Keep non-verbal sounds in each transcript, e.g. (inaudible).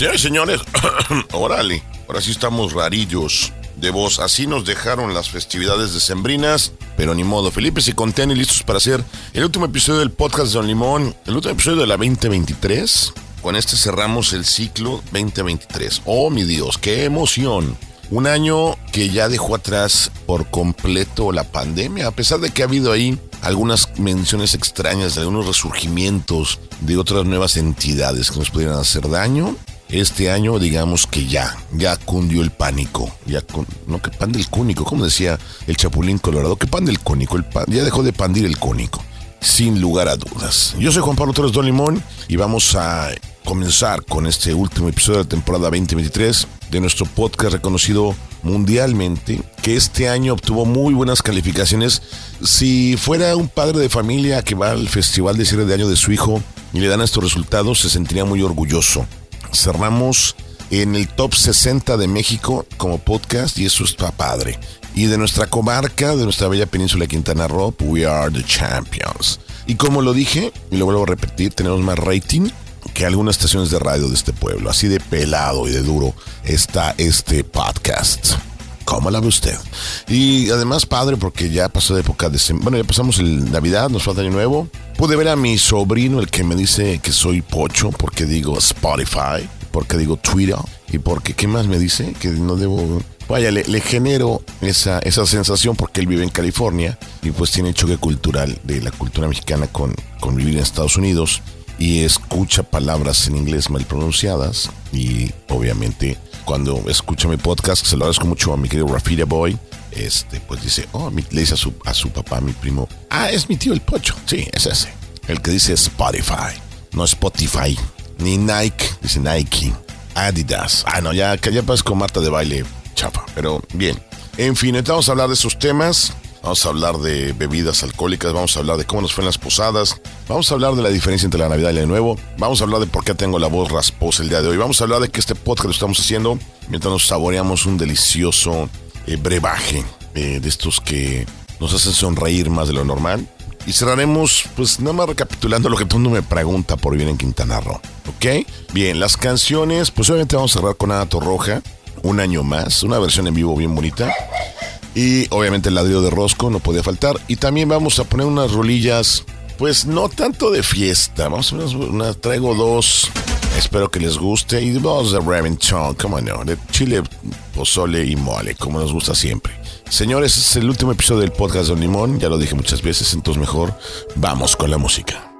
Señores señores, (coughs) órale, ahora sí estamos rarillos de voz. Así nos dejaron las festividades decembrinas, pero ni modo. Felipe y Contén y listos para hacer el último episodio del podcast de Don Limón, el último episodio de la 2023. Con este cerramos el ciclo 2023. Oh, mi Dios, qué emoción. Un año que ya dejó atrás por completo la pandemia, a pesar de que ha habido ahí algunas menciones extrañas de algunos resurgimientos de otras nuevas entidades que nos pudieran hacer daño este año digamos que ya, ya cundió el pánico, ya no que pan del cónico, como decía el Chapulín Colorado, que pan del cónico, el pan, ya dejó de pandir el cónico, sin lugar a dudas. Yo soy Juan Pablo Torres Don Limón y vamos a comenzar con este último episodio de la temporada 2023 de nuestro podcast reconocido mundialmente, que este año obtuvo muy buenas calificaciones. Si fuera un padre de familia que va al festival de cierre de año de su hijo y le dan estos resultados, se sentiría muy orgulloso cerramos en el top 60 de México como podcast y eso está padre. Y de nuestra comarca, de nuestra bella península de Quintana Roo, we are the champions. Y como lo dije, y lo vuelvo a repetir, tenemos más rating que algunas estaciones de radio de este pueblo. Así de pelado y de duro está este podcast. ¿Cómo la ve usted? Y además, padre, porque ya pasó de época de... Bueno, ya pasamos el Navidad, nos falta Año Nuevo. Pude ver a mi sobrino, el que me dice que soy pocho, porque digo Spotify, porque digo Twitter, y porque, ¿qué más me dice? Que no debo... Vaya, le, genero esa, esa sensación porque él vive en California y pues tiene choque cultural de la cultura mexicana con, con vivir en Estados Unidos y escucha palabras en inglés mal pronunciadas y obviamente cuando escucha mi podcast, se lo agradezco mucho a mi querido Rafida Boy, este, pues dice, oh, le dice a su, a su papá, mi primo, ah, es mi tío el pocho. Sí, es ese. El que dice Spotify, no Spotify, ni Nike, dice Nike, Adidas. Ah, no, ya, ya pasas con Marta de baile, chapa, pero bien. En fin, entonces vamos a hablar de esos temas. Vamos a hablar de bebidas alcohólicas, vamos a hablar de cómo nos fue en las posadas, vamos a hablar de la diferencia entre la Navidad y el Nuevo, vamos a hablar de por qué tengo la voz rasposa el día de hoy, vamos a hablar de que este podcast lo estamos haciendo mientras nos saboreamos un delicioso eh, brebaje eh, de estos que nos hacen sonreír más de lo normal. Y cerraremos, pues nada más recapitulando lo que todo mundo me pregunta por vivir en Quintana Roo. ¿Ok? Bien, las canciones, pues obviamente vamos a cerrar con Anato Roja, un año más, una versión en vivo bien bonita. Y obviamente el ladrillo de Rosco no podía faltar. Y también vamos a poner unas rolillas, pues no tanto de fiesta. Vamos a poner traigo dos. Espero que les guste. Y dos de Remington, cómo no, de chile, pozole y mole, como nos gusta siempre. Señores, es el último episodio del podcast de Limón. Ya lo dije muchas veces, entonces mejor vamos con la música.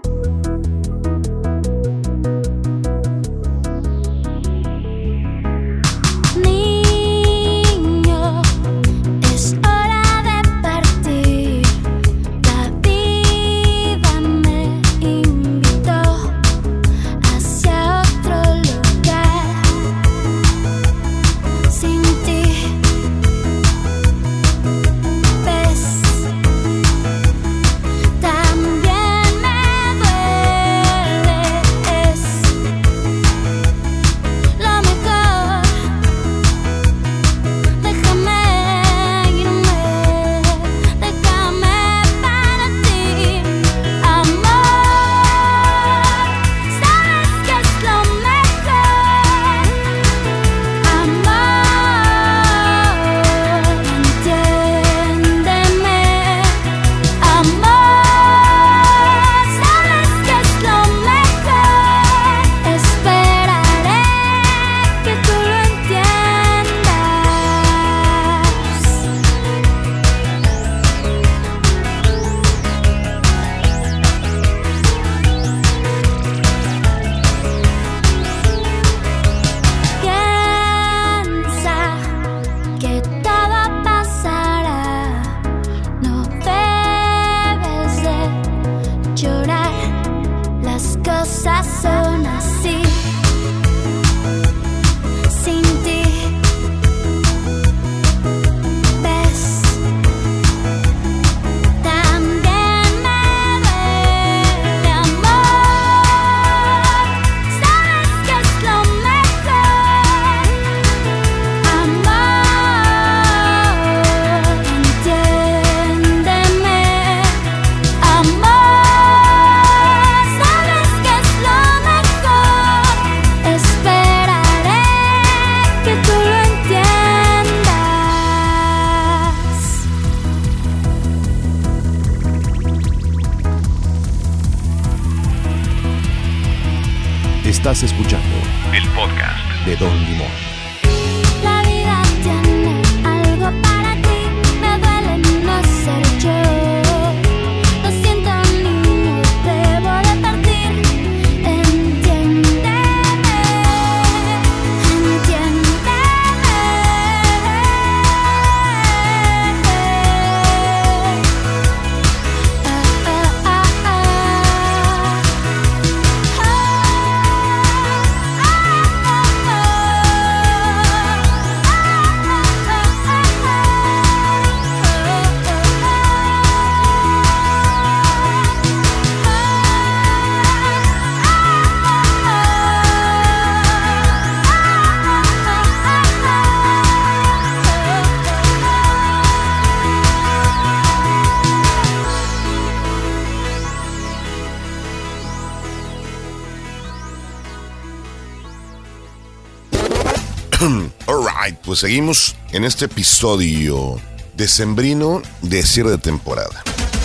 Pues seguimos en este episodio decembrino de cierre de temporada.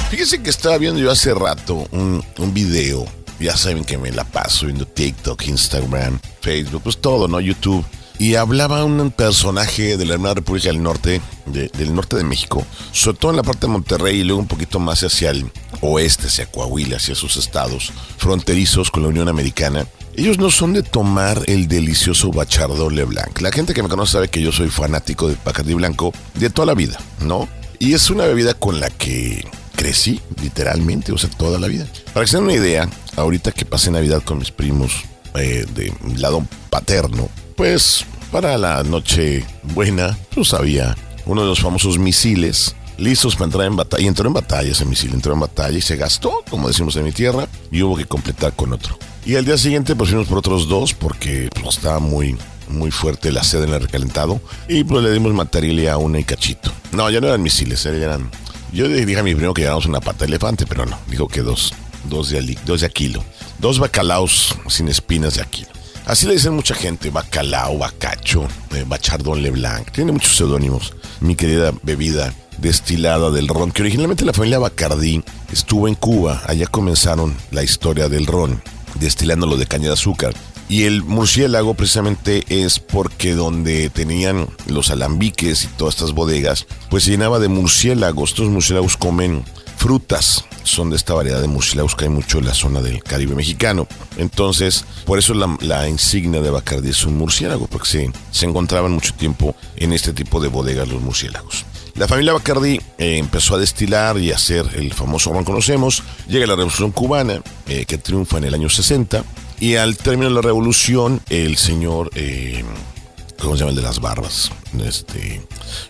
Fíjense que estaba viendo yo hace rato un, un video. Ya saben que me la paso viendo TikTok, Instagram, Facebook, pues todo, ¿no? YouTube. Y hablaba un personaje de la Hermana República del Norte, de- del norte de México, sobre todo en la parte de Monterrey y luego un poquito más hacia el oeste, hacia Coahuila, hacia sus estados fronterizos con la Unión Americana. Ellos no son de tomar el delicioso Bachardo Leblanc. La gente que me conoce sabe que yo soy fanático del Bacardi Blanco de toda la vida, ¿no? Y es una bebida con la que crecí, literalmente, o sea, toda la vida. Para que se den una idea, ahorita que pasé Navidad con mis primos eh, de lado paterno, pues para la noche buena, pues había uno de los famosos misiles listos para entrar en batalla. Y entró en batalla ese misil, entró en batalla y se gastó, como decimos en mi tierra, y hubo que completar con otro. Y al día siguiente, pues fuimos por otros dos porque pues, estaba muy, muy fuerte la sed en el recalentado. Y pues le dimos material a una y cachito. No, ya no eran misiles, eh, eran. Yo dije a mi primo que llevamos una pata de elefante, pero no, dijo que dos, dos de, ali- dos de a kilo. Dos bacalaos sin espinas de a kilo. Así le dicen mucha gente, bacalao, bacacho, eh, bachardón leblanc. Tiene muchos seudónimos. Mi querida bebida destilada del ron, que originalmente la familia Bacardí estuvo en Cuba. Allá comenzaron la historia del ron, destilándolo de caña de azúcar. Y el murciélago precisamente es porque donde tenían los alambiques y todas estas bodegas, pues se llenaba de murciélagos. Estos murciélagos comen frutas. Son de esta variedad de murciélagos que hay mucho en la zona del Caribe mexicano. Entonces, por eso la, insignia de Bacardi es un murciélago, porque se, se encontraban mucho tiempo en este tipo de bodegas los murciélagos. La familia Bacardi eh, empezó a destilar y a hacer el famoso ron conocemos. Llega la Revolución Cubana, eh, que triunfa en el año 60. Y al término de la revolución, el señor, eh, ¿cómo se llama el de las barbas? Este,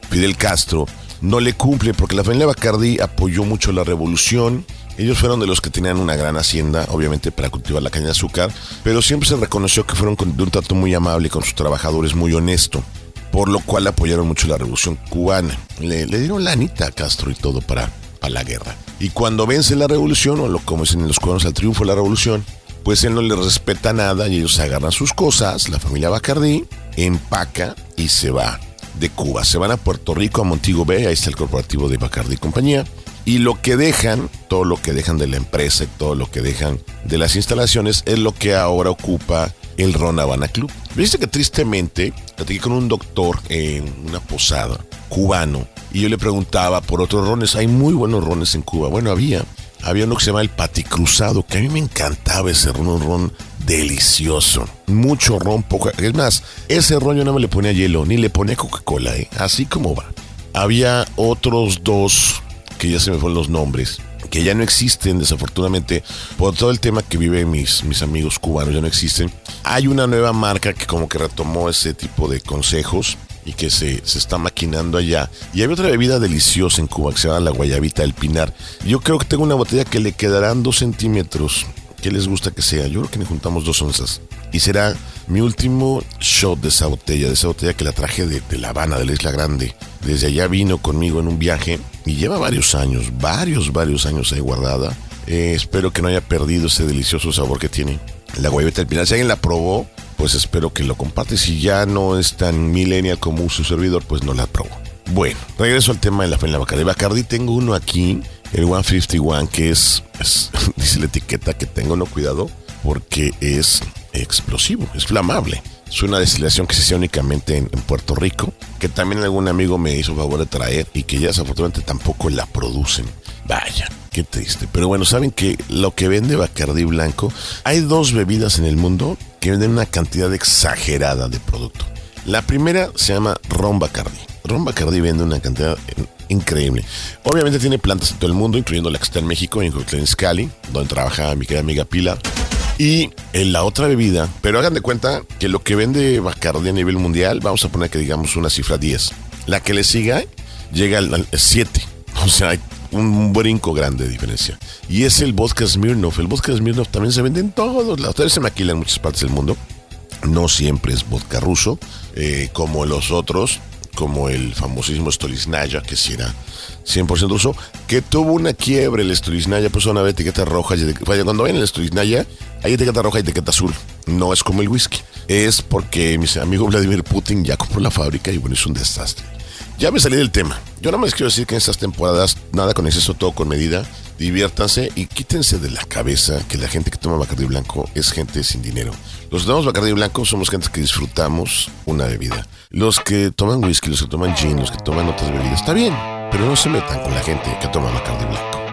Fidel Castro, no le cumple porque la familia Bacardi apoyó mucho la revolución. Ellos fueron de los que tenían una gran hacienda, obviamente para cultivar la caña de azúcar, pero siempre se reconoció que fueron de un trato muy amable con sus trabajadores, muy honesto, por lo cual apoyaron mucho la revolución cubana. Le, dieron lanita a Castro y todo para, para la guerra. Y cuando vence la revolución, o lo como dicen los cubanos, al triunfo de la revolución, pues él no le respeta nada y ellos agarran sus cosas, la familia Bacardí, empaca y se va de Cuba. Se van a Puerto Rico, a Montego Bay, ahí está el corporativo de Bacardí y compañía. Y lo que dejan, todo lo que dejan de la empresa y todo lo que dejan de las instalaciones es lo que ahora ocupa el Ron Habana Club. Viste que tristemente platiqué con un doctor en una posada cubano y yo le preguntaba por otros rones. Hay muy buenos rones en Cuba. Bueno, había. Había uno que se llama el Paticruzado, que a mí me encantaba ese ron, un ron delicioso. Mucho ron, poco. Es más, ese ron yo no me le ponía hielo, ni le ponía Coca-Cola, ¿eh? así como va. Había otros dos, que ya se me fueron los nombres, que ya no existen, desafortunadamente, por todo el tema que viven mis, mis amigos cubanos, ya no existen. Hay una nueva marca que como que retomó ese tipo de consejos y que se, se está maquinando allá. Y hay otra bebida deliciosa en Cuba que se llama la guayabita del pinar. Yo creo que tengo una botella que le quedarán dos centímetros. ¿Qué les gusta que sea? Yo creo que le juntamos dos onzas. Y será mi último shot de esa botella, de esa botella que la traje de, La Habana, de la Isla Grande. Desde allá vino conmigo en un viaje y lleva varios años, varios, varios años ahí guardada. Eh, espero que no haya perdido ese delicioso sabor que tiene la guayabita del pinar. Si alguien la probó, pues espero que lo comparte. Si ya no es tan millennial como su servidor, pues no la probó. Bueno, regreso al tema de la familia Bacardi. Bacardi tengo uno aquí, el 151, que es, es- (laughs) dice la etiqueta que tengo, no cuidado, porque es explosivo, es flamable. Es una destilación que se hace únicamente en, en Puerto Rico, que también algún amigo me hizo favor de traer y que ya desafortunadamente tampoco la producen. Vaya, qué triste. Pero bueno, saben que lo que vende Bacardí Blanco, hay dos bebidas en el mundo que venden una cantidad exagerada de producto. La primera se llama Ron Bacardí. Ron Bacardí vende una cantidad eh, increíble. Obviamente tiene plantas en todo el mundo, incluyendo la que está en México, en Cali, donde trabaja mi querida amiga Pilar. Y en la otra bebida, pero hagan de cuenta que lo que vende Bacardi a nivel mundial, vamos a poner que digamos una cifra 10. La que le siga llega al 7. (laughs) O sea, hay un brinco grande de diferencia. Y es el vodka Smirnoff. El vodka Smirnoff también se vende en todos lados. Ustedes se maquila en muchas partes del mundo. No siempre es vodka ruso, eh, como los otros, como el famosísimo Stolichnaya, que sí era 100% ruso, que tuvo una quiebre el Stolichnaya, pues una etiqueta roja. Y cuando ven el Stolichnaya, hay etiqueta roja y etiqueta azul. No es como el whisky. Es porque mi amigo Vladimir Putin ya compró la fábrica y bueno, es un desastre. Ya me salí del tema. Yo nada más quiero decir que en estas temporadas, nada con exceso, todo con medida. Diviértanse y quítense de la cabeza que la gente que toma Bacardi Blanco es gente sin dinero. Los que tomamos Bacardi Blanco somos gente que disfrutamos una bebida. Los que toman whisky, los que toman gin, los que toman otras bebidas, está bien, pero no se metan con la gente que toma Bacardi Blanco.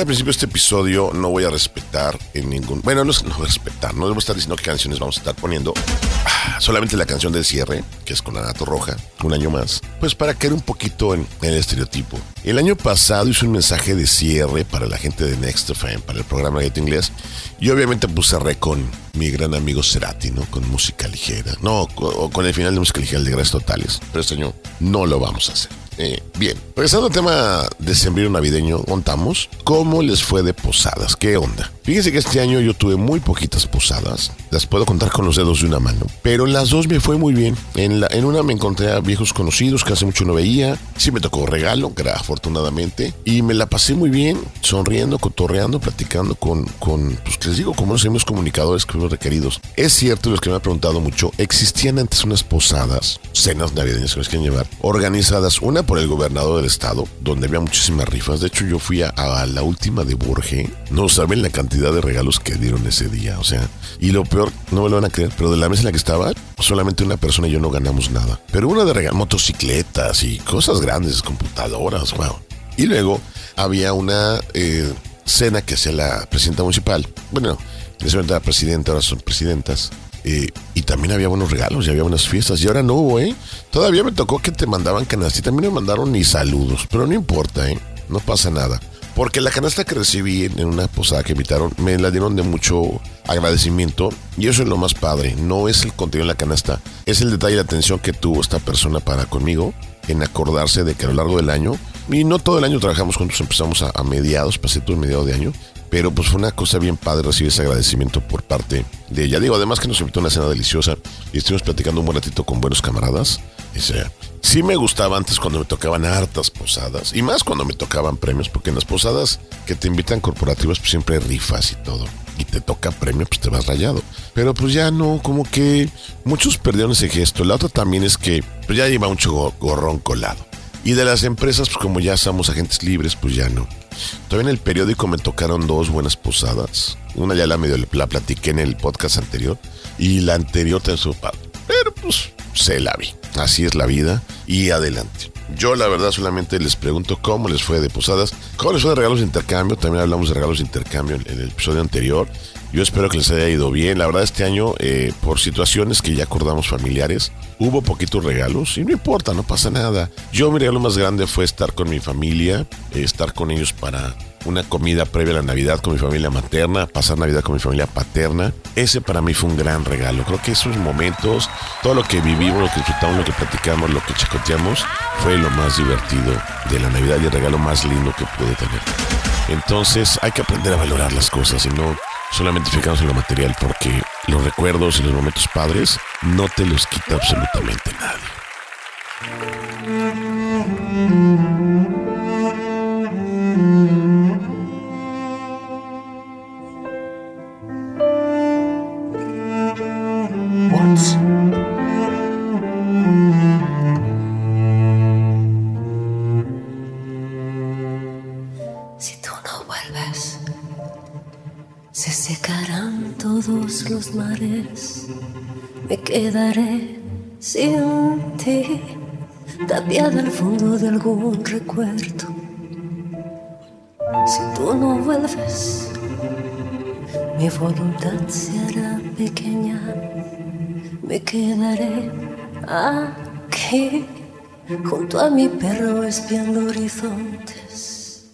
Al principio de este episodio, no voy a respetar en ningún. Bueno, no es no respetar, no debo estar diciendo qué canciones vamos a estar poniendo. Ah, solamente la canción del cierre, que es con la Nato Roja, un año más, pues para caer un poquito en, el estereotipo. El año pasado hice un mensaje de cierre para la gente de Next FM, para el programa de inglés, y obviamente pues cerré con mi gran amigo Cerati, ¿no? Con música ligera, no, o con el final de música ligera de Gracias Totales, pero este año no lo vamos a hacer. Eh, bien, regresando al tema de sembrino navideño, contamos cómo les fue de posadas, qué onda. Fíjense que este año yo tuve muy poquitas posadas, las puedo contar con los dedos de una mano, pero las dos me fue muy bien. En, la, en una me encontré a viejos conocidos que hace mucho no veía, sí me tocó regalo, afortunadamente, y me la pasé muy bien, sonriendo, cotorreando, platicando con, con pues les digo, como los mismos comunicadores que requeridos. Es cierto, los que me han preguntado mucho, existían antes unas posadas, cenas navideñas que les quieren llevar, organizadas, una por el gobernador del estado, donde había muchísimas rifas. De hecho, yo fui a, la última de Borge. No saben la cantidad de regalos que dieron ese día. O sea, y lo peor, no me lo van a creer, pero de la mesa en la que estaba, solamente una persona y yo no ganamos nada. Pero una de regalos, motocicletas y cosas grandes, computadoras, wow. Y luego había una eh, cena que hacía la presidenta municipal. Bueno, en ese momento era presidenta, ahora son presidentas. Eh, y también había buenos regalos y había buenas fiestas. Y ahora no hubo, ¿eh? Todavía me tocó que te mandaban canastas y también me mandaron ni saludos. Pero no importa, ¿eh? No pasa nada. Porque la canasta que recibí en en una posada que invitaron me la dieron de mucho agradecimiento. Y eso es lo más padre. No es el contenido de la canasta, es el detalle y la atención que tuvo esta persona para conmigo en acordarse de que a lo largo del año, y no todo el año trabajamos juntos, empezamos a, a mediados, pasé todo el mediado de año, pero pues fue una cosa bien padre recibir ese agradecimiento por parte de ella. Digo, además que nos invitó a una cena deliciosa y estuvimos platicando un buen ratito con buenos camaradas. O sea, sí me gustaba antes cuando me tocaban hartas posadas y más cuando me tocaban premios, porque en las posadas que te invitan corporativas pues siempre rifas y todo. Y te toca premio, pues te vas rayado. Pero pues ya no, como que muchos perdieron ese gesto. La otra también es que pues ya lleva mucho go- gorrón colado. Y de las empresas, pues como ya somos agentes libres, pues ya no. Todavía en el periódico me tocaron dos buenas posadas. Una ya la medio la platiqué en el podcast anterior. Y la anterior te su padre. Pero pues se la vi. Así es la vida. Y adelante. Yo la verdad solamente les pregunto cómo les fue de posadas, cómo les fue de regalos de intercambio. También hablamos de regalos de intercambio en, el episodio anterior. Yo espero que les haya ido bien. La verdad este año, eh, por situaciones que ya acordamos familiares, hubo poquitos regalos y no importa, no pasa nada. Yo mi regalo más grande fue estar con mi familia, eh, estar con ellos para una comida previa a la Navidad con mi familia materna, pasar Navidad con mi familia paterna. Ese para mí fue un gran regalo. Creo que esos momentos, todo lo que vivimos, lo que disfrutamos, lo que platicamos, lo que chacoteamos, fue lo más divertido de la Navidad y el regalo más lindo que pude tener. Entonces hay que aprender a valorar las cosas y no solamente fijarnos en lo material porque los recuerdos y los momentos padres no te los quita absolutamente nadie. Si Me quedaré sin ti, tapiada al fondo de algún recuerdo. Si tú no vuelves, mi voluntad se hará pequeña. Me quedaré aquí, junto a mi perro espiando horizontes.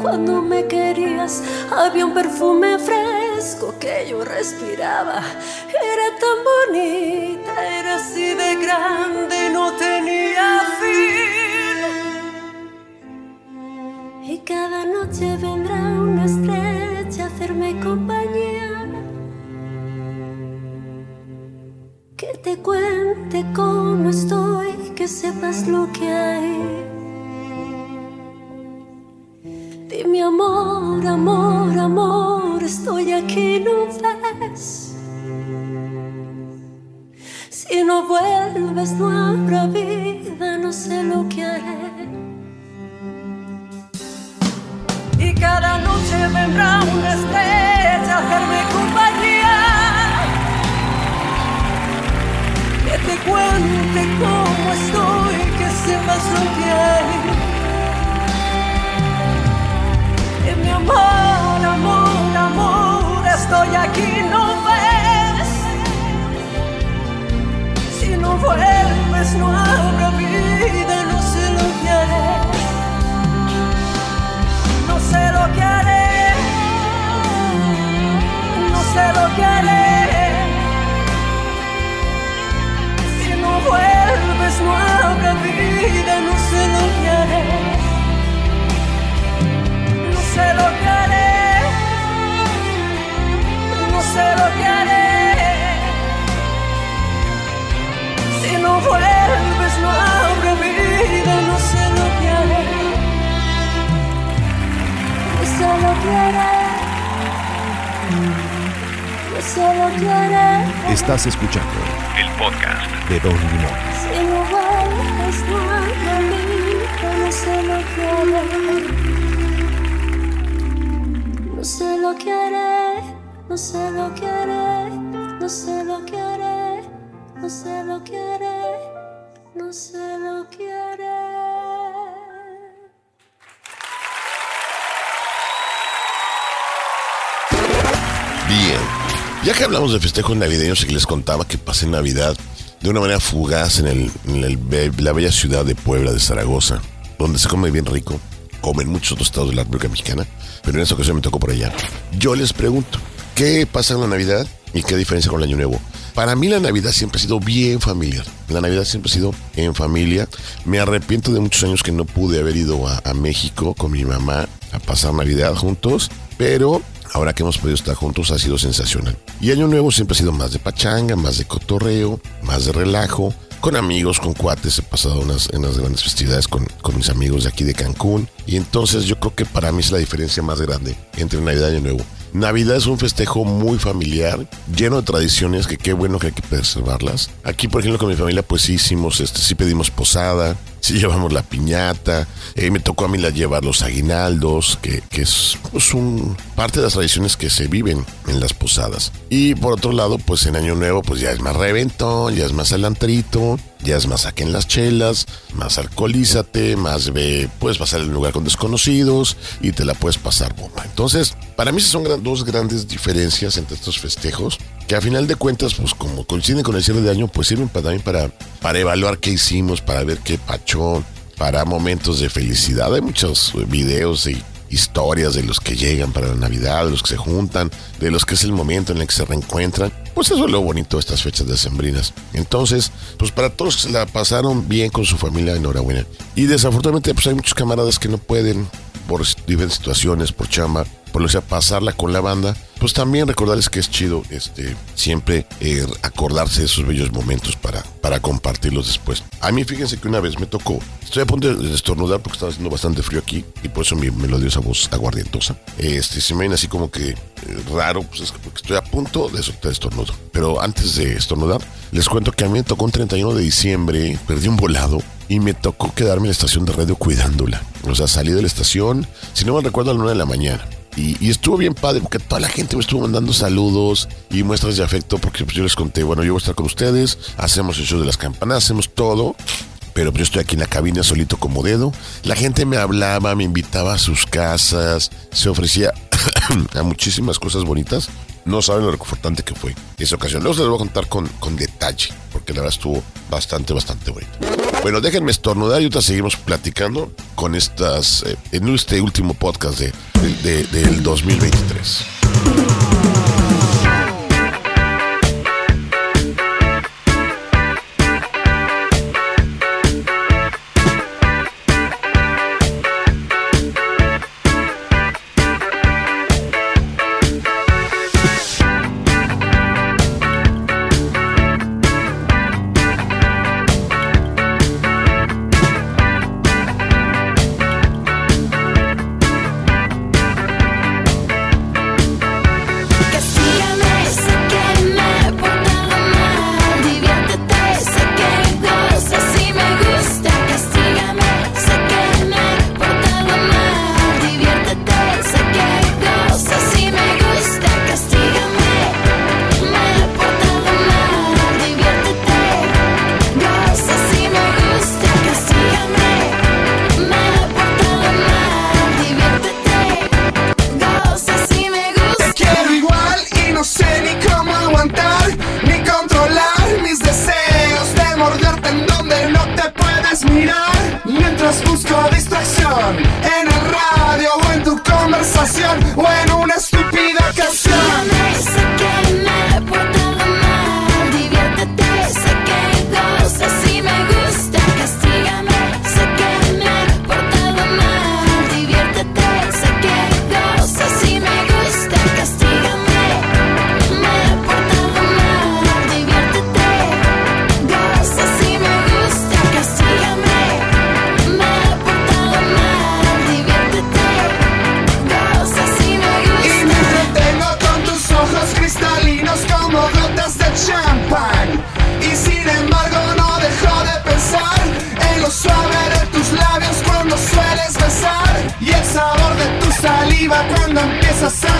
Cuando me querías. Había un perfume fresco que yo respiraba, era tan bonita, era así de grande, no tenía fin. Y cada noche vendrá una estrella a hacerme compañía. Que te cuente cómo estoy, que sepas lo que hay. Amor, amor, amor. estoy aquí, ¿no ves? Si no vuelves no habrá vida, no sé lo que haré. Y cada noche vendrá una estrella a hacerme compañía. Que te cuente cómo estoy, que sepas lo que hay. Mi amor, amor, amor, estoy aquí, ¿no ves? Si no vuelves no habrá hablamos de festejos navideños y les contaba que pasé Navidad de una manera fugaz en, el- en el be- la bella ciudad de Puebla de Zaragoza, donde se come bien rico, como en muchos otros estados de la República Mexicana, pero en esta ocasión me tocó por allá. Yo les pregunto, ¿qué pasa en la Navidad y qué diferencia con el Año Nuevo? Para mí la Navidad siempre ha sido bien familiar. La Navidad siempre ha sido en familia. Me arrepiento de muchos años que no pude haber ido a, a México con mi mamá a pasar Navidad juntos, pero ahora que hemos podido estar juntos ha sido sensacional. Y Año Nuevo siempre ha sido más de pachanga, más de cotorreo, más de relajo. Con amigos, con cuates, he pasado unas, grandes festividades con, con mis amigos de aquí de Cancún. Y entonces yo creo que para mí es la diferencia más grande entre Navidad y Año Nuevo. Navidad es un festejo muy familiar, lleno de tradiciones que qué bueno que hay que preservarlas. Aquí, por ejemplo, con mi familia, pues sí hicimos, este, sí pedimos posada, (laughs) sí llevamos la piñata, eh, me tocó a mí la llevar los aguinaldos, que, que es pues, un, parte de las tradiciones que se viven en las posadas. Y por otro lado, pues en Año Nuevo, pues ya es más reventón, ya es más alantrito, ya es más saquen las chelas, más alcoholízate, más ve, puedes pasar en un lugar con desconocidos y te la puedes pasar bomba. Entonces, para mí son dos grandes diferencias entre estos festejos, que a final de cuentas, pues como coinciden con el cierre de año, pues sirven para, también para, para evaluar qué hicimos, para ver qué pachó, para momentos de felicidad. Hay muchos videos y historias de los que llegan para la Navidad, de los que se juntan, de los que es el momento en el que se reencuentran. Pues eso es lo bonito de estas fechas decembrinas. Entonces, pues para todos que se la pasaron bien con su familia, enhorabuena. Y desafortunadamente, pues hay muchos camaradas que no pueden por diferentes situaciones, por chamba, por que sea, pasarla con la banda, pues también recordarles que es chido este, siempre eh, acordarse de esos bellos momentos para, para compartirlos después. A mí fíjense que una vez me tocó, estoy a punto de estornudar porque estaba haciendo bastante frío aquí y por eso mi melodiosa voz aguardientosa. Este, se me viene así como que eh, raro, pues es que porque estoy a punto de soltar estornudo. Pero antes de estornudar, les cuento que a mí me tocó un 31 de diciembre, perdí un volado y me tocó quedarme en la estación de radio cuidándola. O sea, salí de la estación, si no me recuerdo, a la una de la mañana. Y, estuvo bien padre porque toda la gente me estuvo mandando saludos y muestras de afecto porque pues, yo les conté, bueno, yo voy a estar con ustedes, hacemos el show de las campanas, hacemos todo. Pero yo estoy aquí en la cabina solito como dedo. La gente me hablaba, me invitaba a sus casas, se ofrecía (coughs) a muchísimas cosas bonitas. No saben lo reconfortante que fue esa ocasión. Luego se les voy a contar con, con detalle, porque la verdad estuvo bastante, bastante bonito. Bueno, déjenme estornudar y ahorita seguimos platicando con estas, eh, en este último podcast de, de- de- del 2023.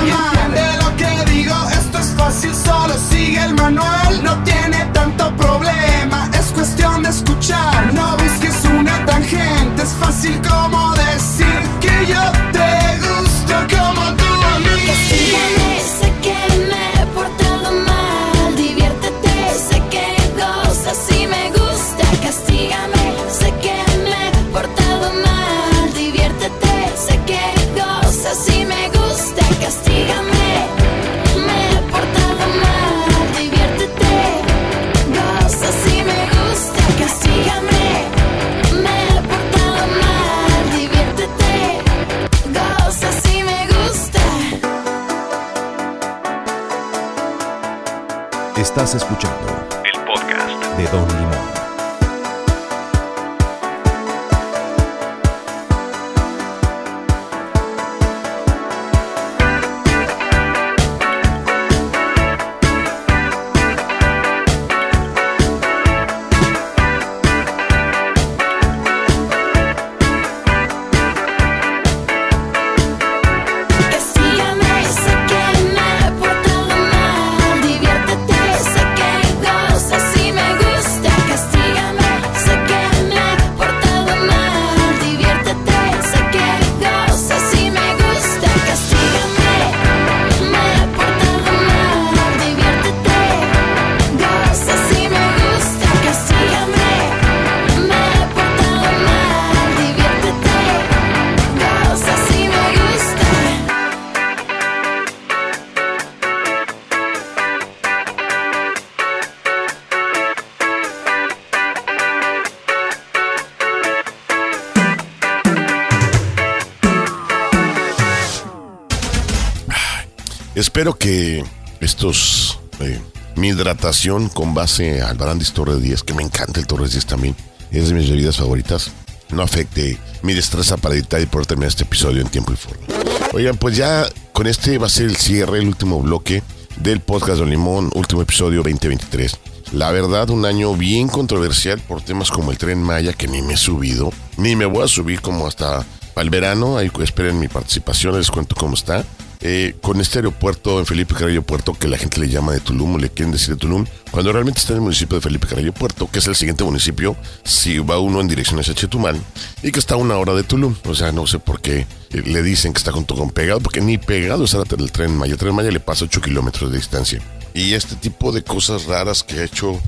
Empiezas a Estás escuchando Espero que estos. eh, mi hidratación con base al Brandis Torres 10, que me encanta el Torres 10 también, es de mis bebidas favoritas, no afecte mi destreza para editar y poder terminar este episodio en tiempo y forma. Oigan, pues ya con este va a ser el cierre, el último bloque del podcast Don Limón, último episodio 2023. La verdad, un año bien controversial por temas como el tren Maya, que ni me he subido, ni me voy a subir como hasta el verano. Ahí esperen mi participación, les cuento cómo está. Eh, con este aeropuerto en Felipe Carrillo Puerto, que la gente le llama de Tulum, le quieren decir de Tulum, cuando realmente está en el municipio de Felipe Carrillo Puerto, que es el siguiente municipio, si va uno en dirección hacia Chetumal, y que está a una hora de Tulum. O sea, no sé por qué eh, le dicen que está junto con pegado, porque ni pegado está el tren Maya. El tren Maya le pasa 8 kilómetros de distancia. Y este tipo de cosas raras que ha hecho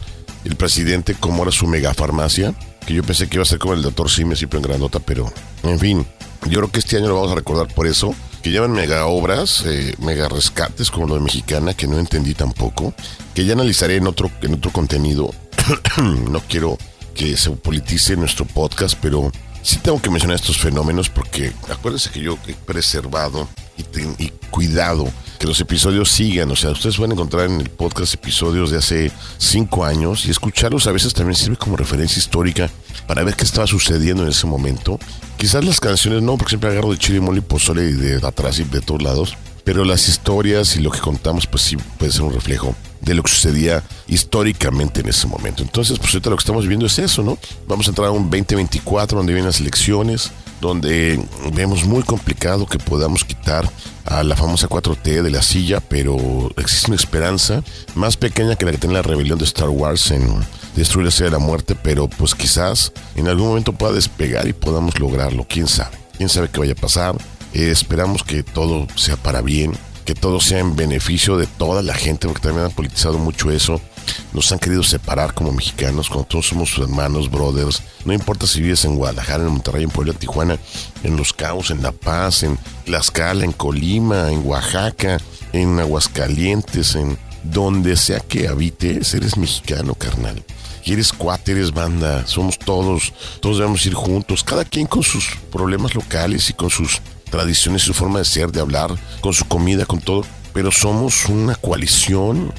el presidente, como ahora su megafarmacia, que yo pensé que iba a ser como el doctor Sime, siempre en grandota, pero en fin, yo creo que este año lo vamos a recordar por eso, que llevan mega obras, eh, mega rescates como lo de Mexicana, que no entendí tampoco, que ya analizaré en otro, en otro contenido. (coughs) no quiero que se politice nuestro podcast, pero sí tengo que mencionar estos fenómenos porque acuérdense que yo he preservado y, ten- y cuidado que los episodios sigan. O sea, ustedes van a encontrar en el podcast episodios de hace cinco años y escucharlos a veces también sirve como referencia histórica para ver qué estaba sucediendo en ese momento. Quizás las canciones no, porque siempre agarro de chile, mole y pozole y de atrás y de todos lados. Pero las historias y lo que contamos, pues sí puede ser un reflejo de lo que sucedía históricamente en ese momento. Entonces, pues ahorita lo que estamos viendo es eso, ¿no? Vamos a entrar a un 2024 donde vienen las elecciones, donde vemos muy complicado que podamos quitar a la famosa 4T de la silla, pero existe una esperanza más pequeña que la que tiene la rebelión de Star Wars en destruir la Estrella de la muerte, pero pues quizás en algún momento pueda despegar y podamos lograrlo, quién sabe, quién sabe qué vaya a pasar. Eh, esperamos que todo sea para bien, que todo sea en beneficio de toda la gente, porque también han politizado mucho eso. nos han querido separar como mexicanos, cuando todos somos hermanos, brothers. No importa si vives en Guadalajara, en Monterrey, en Puebla, Tijuana, en Los Cabos, en La Paz, en Tlaxcala, en Colima, en Oaxaca, en Aguascalientes, en donde sea que habites, eres mexicano, carnal. Y eres cuate, eres banda, somos todos, todos debemos ir juntos, cada quien con sus problemas locales y con sus tradiciones, su forma de ser, de hablar, con su comida, con todo. Pero somos una coalición,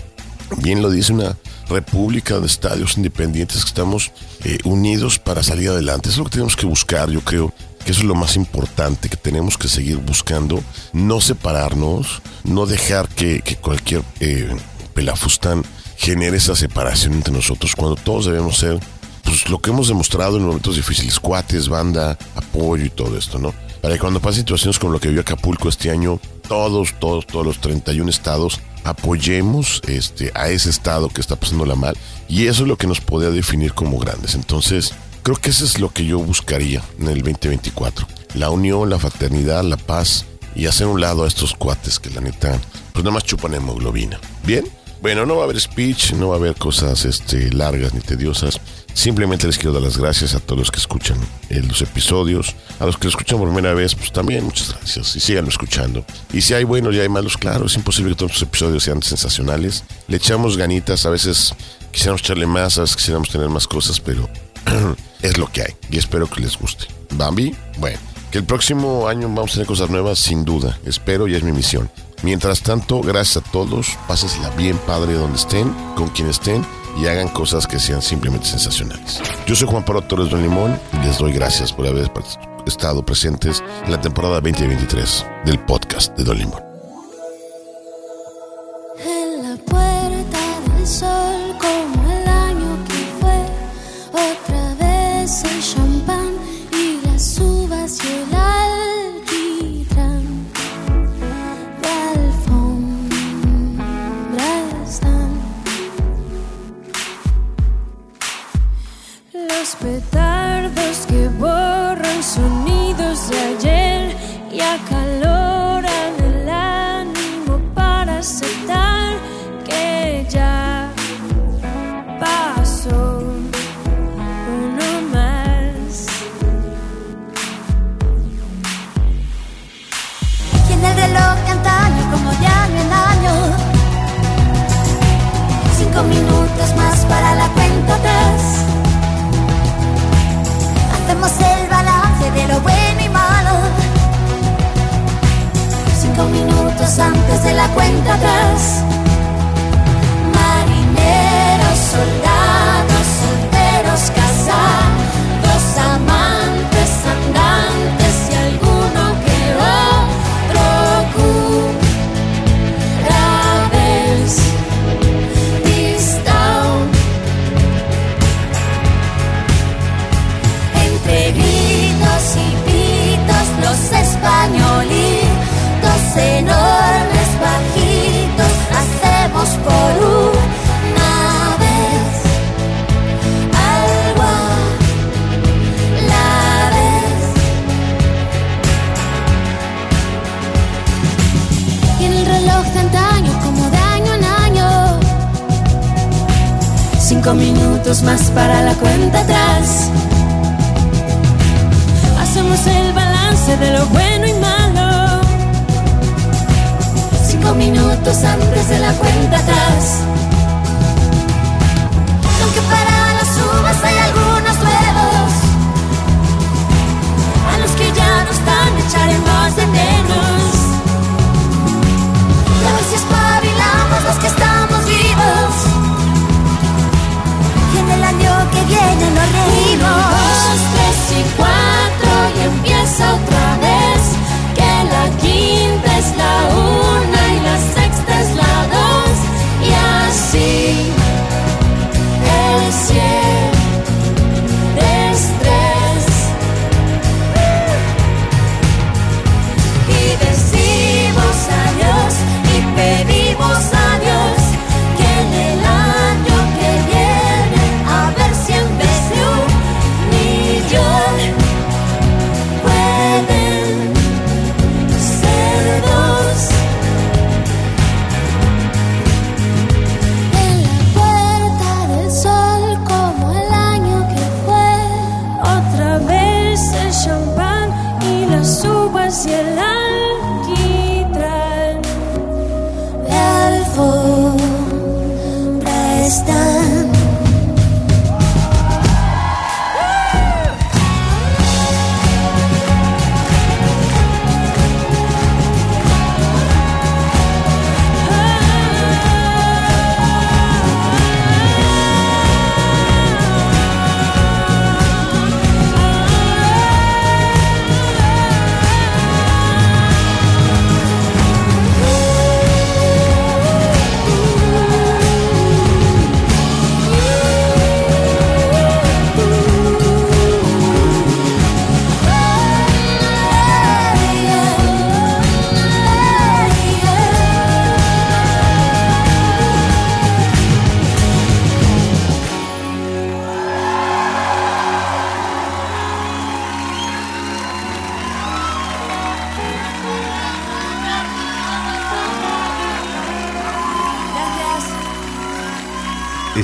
bien lo dice una república de estadios independientes que estamos eh, unidos para salir adelante. Es lo que tenemos que buscar, yo creo que eso es lo más importante que tenemos que seguir buscando, no separarnos, no dejar que, que cualquier eh, pelafustán genere esa separación entre nosotros cuando todos debemos ser pues lo que hemos demostrado en momentos difíciles, cuates, banda, apoyo y todo esto, ¿no? Para que cuando pasen situaciones como lo que vio Acapulco este año, todos, todos, todos los 31 estados apoyemos este, a ese estado que está pasándola mal y eso es lo que nos podría definir como grandes. Entonces, creo que eso es lo que yo buscaría en el 2024. La unión, la fraternidad, la paz y hacer un lado a estos cuates que la neta, pues nada más chupan hemoglobina. ¿Bien? Bueno, no va a haber speech, no va a haber cosas este, largas ni tediosas. Simplemente les quiero dar las gracias a todos los que escuchan los episodios. A los que lo escuchan por primera vez, pues también muchas gracias. Y síganlo escuchando. Y si hay buenos y hay malos, claro, es imposible que todos los episodios sean sensacionales. Le echamos ganitas, a veces quisiéramos echarle más, a veces quisiéramos tener más cosas, pero (clears throat) es lo que hay. Y espero que les guste. Bambi, bueno, que el próximo año vamos a tener cosas nuevas, sin duda. Espero y es mi misión. Mientras tanto, gracias a todos, pásensela bien padre donde estén, con quien estén y hagan cosas que sean simplemente sensacionales. Yo soy Juan Pablo Torres Don Limón y les doy gracias por haber estado presentes en la temporada 2023 del podcast de Don Limón.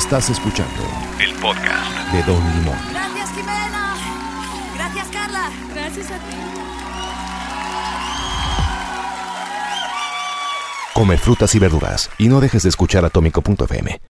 Estás escuchando El podcast. de Don Limón. Gracias, Jimena. Gracias, Carla. Gracias a ti. Come frutas y verduras y no dejes de escuchar Atómico.fm.